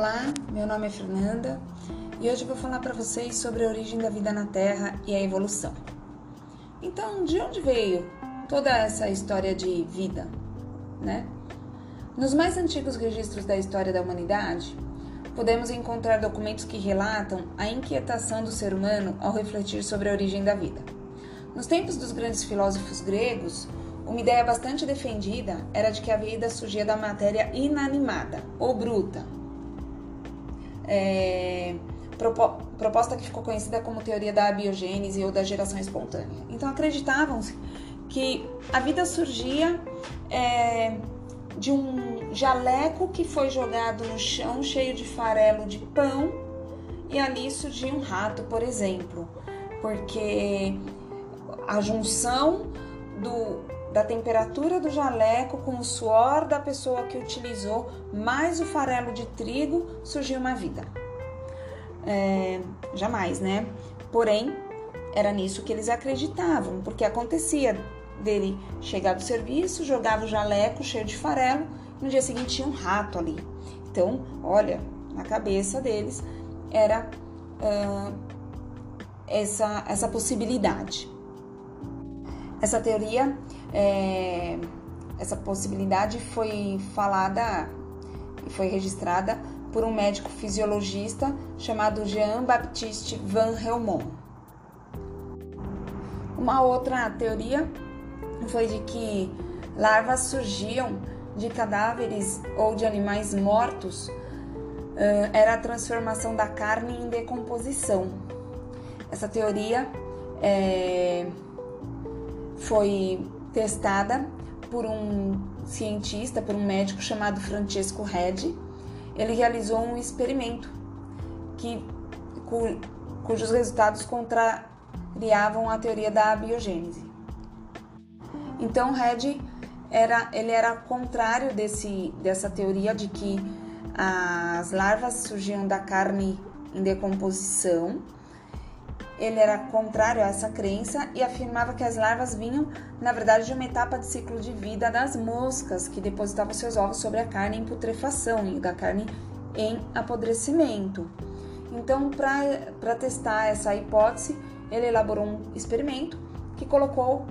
Olá, meu nome é Fernanda e hoje vou falar para vocês sobre a origem da vida na Terra e a evolução. Então, de onde veio toda essa história de vida, né? Nos mais antigos registros da história da humanidade, podemos encontrar documentos que relatam a inquietação do ser humano ao refletir sobre a origem da vida. Nos tempos dos grandes filósofos gregos, uma ideia bastante defendida era de que a vida surgia da matéria inanimada ou bruta, é, proposta que ficou conhecida como teoria da abiogênese ou da geração espontânea. Então acreditavam-se que a vida surgia é, de um jaleco que foi jogado no chão cheio de farelo de pão e ali surgia um rato, por exemplo, porque a junção do, da temperatura do jaleco com o suor da pessoa que utilizou, mais o farelo de trigo, surgiu uma vida. É, jamais, né? Porém, era nisso que eles acreditavam, porque acontecia dele chegar do serviço, jogava o jaleco cheio de farelo, e no dia seguinte tinha um rato ali. Então, olha, na cabeça deles era uh, essa, essa possibilidade. Essa teoria, é, essa possibilidade foi falada e foi registrada por um médico fisiologista chamado Jean-Baptiste Van Helmont. Uma outra teoria foi de que larvas surgiam de cadáveres ou de animais mortos, era a transformação da carne em decomposição. Essa teoria é, foi testada por um cientista, por um médico chamado Francesco Redi. Ele realizou um experimento que, cu, cujos resultados contrariavam a teoria da abiogênese. Então, Redi era, ele era contrário desse, dessa teoria de que as larvas surgiam da carne em decomposição ele era contrário a essa crença e afirmava que as larvas vinham, na verdade, de uma etapa de ciclo de vida das moscas que depositavam seus ovos sobre a carne em putrefação e da carne em apodrecimento. Então, para testar essa hipótese, ele elaborou um experimento que colocou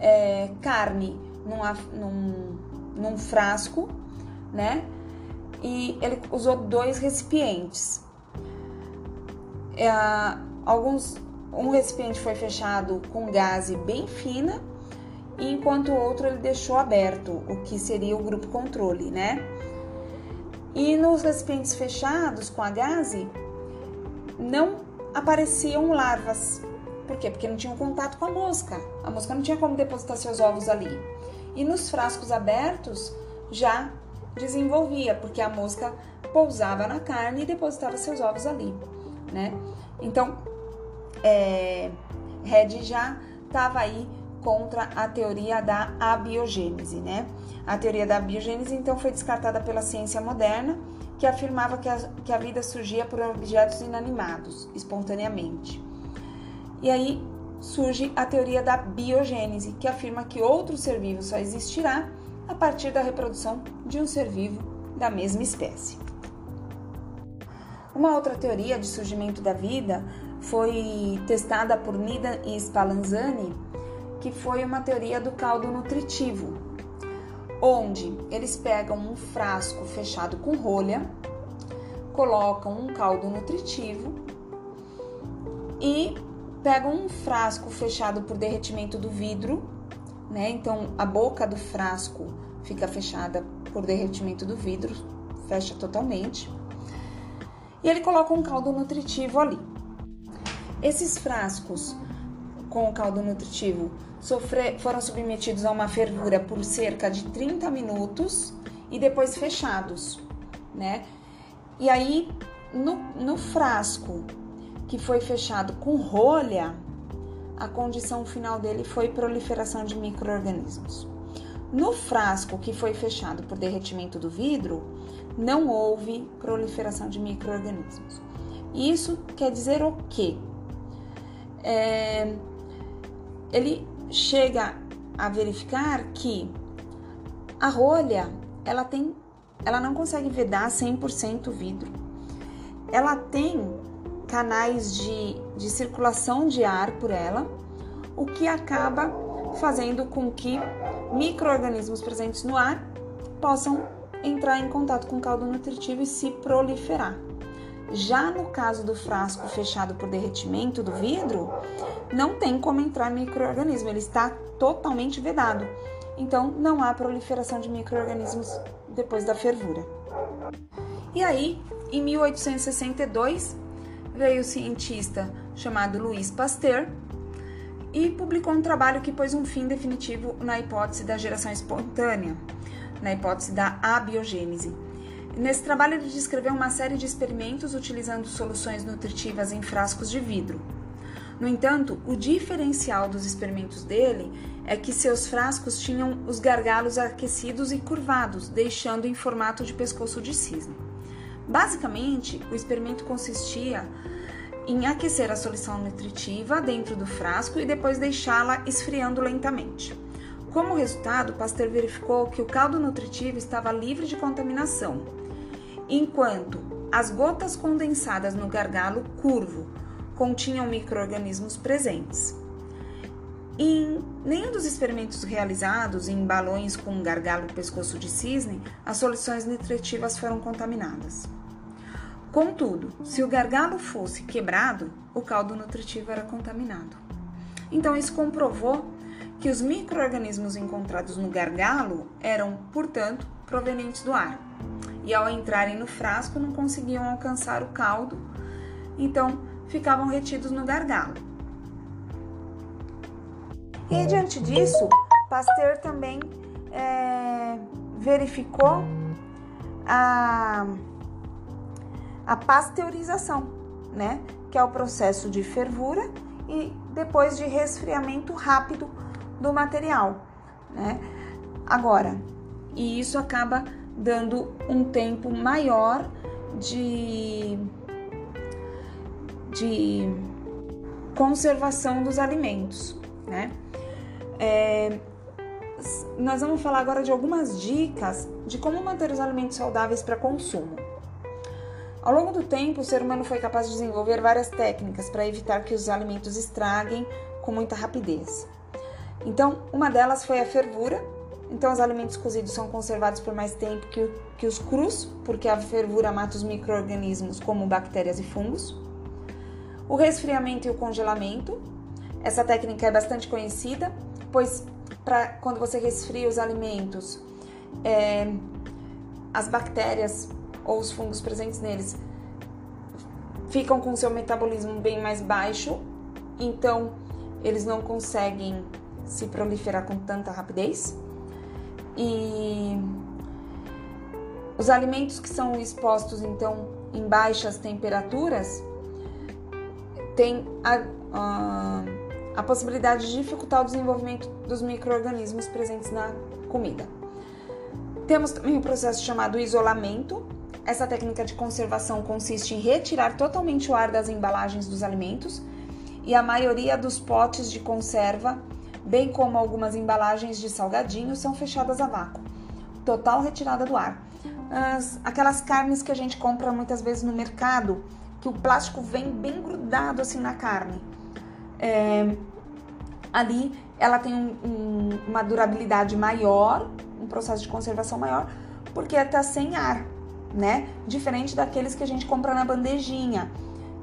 é, carne numa, num, num frasco, né? E ele usou dois recipientes. É, alguns um recipiente foi fechado com gaze bem fina, enquanto o outro ele deixou aberto, o que seria o grupo controle, né? E nos recipientes fechados com a gaze não apareciam larvas. Por quê? Porque não tinham contato com a mosca. A mosca não tinha como depositar seus ovos ali. E nos frascos abertos já desenvolvia, porque a mosca pousava na carne e depositava seus ovos ali, né? Então, é, Red já estava aí contra a teoria da abiogênese, né? A teoria da abiogênese então foi descartada pela ciência moderna, que afirmava que a, que a vida surgia por objetos inanimados, espontaneamente. E aí surge a teoria da biogênese, que afirma que outro ser vivo só existirá a partir da reprodução de um ser vivo da mesma espécie. Uma outra teoria de surgimento da vida foi testada por Nida e Spallanzani, que foi uma teoria do caldo nutritivo, onde eles pegam um frasco fechado com rolha, colocam um caldo nutritivo e pegam um frasco fechado por derretimento do vidro, né? Então a boca do frasco fica fechada por derretimento do vidro, fecha totalmente. E ele coloca um caldo nutritivo ali. Esses frascos com o caldo nutritivo sofre, foram submetidos a uma fervura por cerca de 30 minutos e depois fechados, né? E aí, no, no frasco que foi fechado com rolha, a condição final dele foi proliferação de micro-organismos. No frasco que foi fechado por derretimento do vidro, não houve proliferação de micro-organismos. Isso quer dizer o quê? É, ele chega a verificar que a rolha ela tem ela não consegue vedar 100% o vidro. ela tem canais de, de circulação de ar por ela, o que acaba fazendo com que micro-organismos presentes no ar possam entrar em contato com o caldo nutritivo e se proliferar. Já no caso do frasco fechado por derretimento do vidro, não tem como entrar microorganismo, ele está totalmente vedado. Então não há proliferação de microorganismos depois da fervura. E aí, em 1862, veio o cientista chamado Louis Pasteur e publicou um trabalho que pôs um fim definitivo na hipótese da geração espontânea, na hipótese da abiogênese. Nesse trabalho, ele descreveu uma série de experimentos utilizando soluções nutritivas em frascos de vidro. No entanto, o diferencial dos experimentos dele é que seus frascos tinham os gargalos aquecidos e curvados, deixando em formato de pescoço de cisne. Basicamente, o experimento consistia em aquecer a solução nutritiva dentro do frasco e depois deixá-la esfriando lentamente. Como resultado, Pasteur verificou que o caldo nutritivo estava livre de contaminação, enquanto as gotas condensadas no gargalo curvo continham micro-organismos presentes. Em nenhum dos experimentos realizados em balões com gargalo pescoço de cisne, as soluções nutritivas foram contaminadas. Contudo, se o gargalo fosse quebrado, o caldo nutritivo era contaminado. Então, isso comprovou que os micro-organismos encontrados no gargalo eram, portanto, provenientes do ar. E ao entrarem no frasco não conseguiam alcançar o caldo, então ficavam retidos no gargalo. E diante disso, Pasteur também é, verificou a, a pasteurização, né? Que é o processo de fervura e depois de resfriamento rápido do material, né? Agora, e isso acaba dando um tempo maior de, de conservação dos alimentos, né? É, nós vamos falar agora de algumas dicas de como manter os alimentos saudáveis para consumo. Ao longo do tempo, o ser humano foi capaz de desenvolver várias técnicas para evitar que os alimentos estraguem com muita rapidez. Então, uma delas foi a fervura. Então, os alimentos cozidos são conservados por mais tempo que, que os crus, porque a fervura mata os micro-organismos como bactérias e fungos. O resfriamento e o congelamento. Essa técnica é bastante conhecida, pois pra, quando você resfria os alimentos, é, as bactérias ou os fungos presentes neles ficam com seu metabolismo bem mais baixo, então eles não conseguem se proliferar com tanta rapidez. E os alimentos que são expostos então em baixas temperaturas têm a, a, a possibilidade de dificultar o desenvolvimento dos micro-organismos presentes na comida. Temos também um processo chamado isolamento. Essa técnica de conservação consiste em retirar totalmente o ar das embalagens dos alimentos e a maioria dos potes de conserva bem como algumas embalagens de salgadinhos, são fechadas a vácuo. Total retirada do ar. As, aquelas carnes que a gente compra muitas vezes no mercado, que o plástico vem bem grudado assim na carne. É, ali ela tem um, um, uma durabilidade maior, um processo de conservação maior, porque está sem ar, né? Diferente daqueles que a gente compra na bandejinha,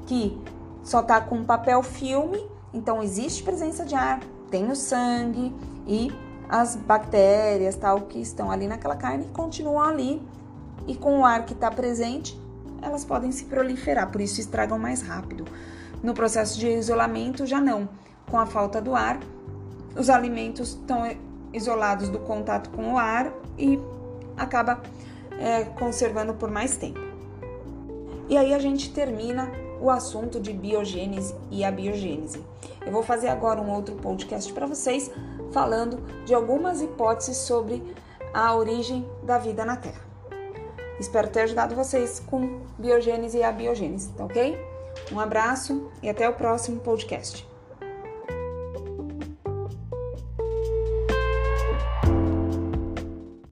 que só tá com papel filme, então existe presença de ar, tem o sangue e as bactérias tal que estão ali naquela carne continuam ali e com o ar que está presente elas podem se proliferar, por isso estragam mais rápido. No processo de isolamento já não, com a falta do ar, os alimentos estão isolados do contato com o ar e acaba é, conservando por mais tempo. E aí a gente termina o assunto de biogênese e abiogênese. Eu vou fazer agora um outro podcast para vocês falando de algumas hipóteses sobre a origem da vida na Terra. Espero ter ajudado vocês com biogênese e abiogênese, tá ok? Um abraço e até o próximo podcast.